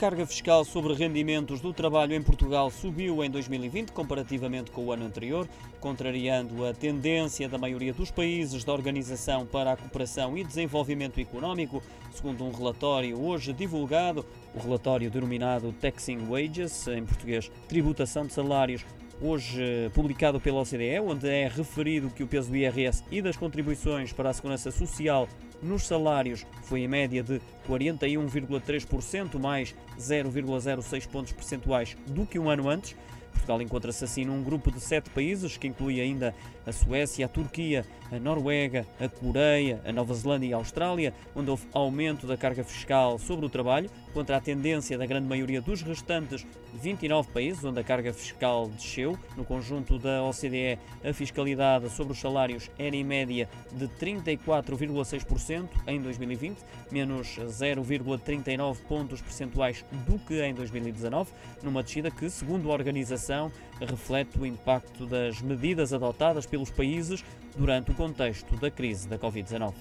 carga fiscal sobre rendimentos do trabalho em Portugal subiu em 2020 comparativamente com o ano anterior, contrariando a tendência da maioria dos países da Organização para a Cooperação e Desenvolvimento Económico, segundo um relatório hoje divulgado, o relatório denominado Taxing Wages, em português, tributação de salários, hoje publicado pela OCDE, onde é referido que o peso do IRS e das contribuições para a segurança social nos salários foi em média de 41,3%, mais 0,06 pontos percentuais do que um ano antes. Portugal encontra-se assim num grupo de sete países, que inclui ainda a Suécia, a Turquia, a Noruega, a Coreia, a Nova Zelândia e a Austrália, onde houve aumento da carga fiscal sobre o trabalho, contra a tendência da grande maioria dos restantes 29 países, onde a carga fiscal desceu. No conjunto da OCDE, a fiscalidade sobre os salários era em média de 34,6% em 2020, menos 0,39 pontos percentuais do que em 2019, numa descida que, segundo a organização, reflete o impacto das medidas adotadas pelos países durante o contexto da crise da Covid-19.